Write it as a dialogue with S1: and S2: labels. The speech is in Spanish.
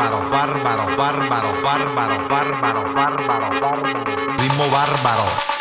S1: Bárbaro, bárbaro, bárbaro, bárbaro, bárbaro, bárbaro, bárbaro. Ritmo bárbaro.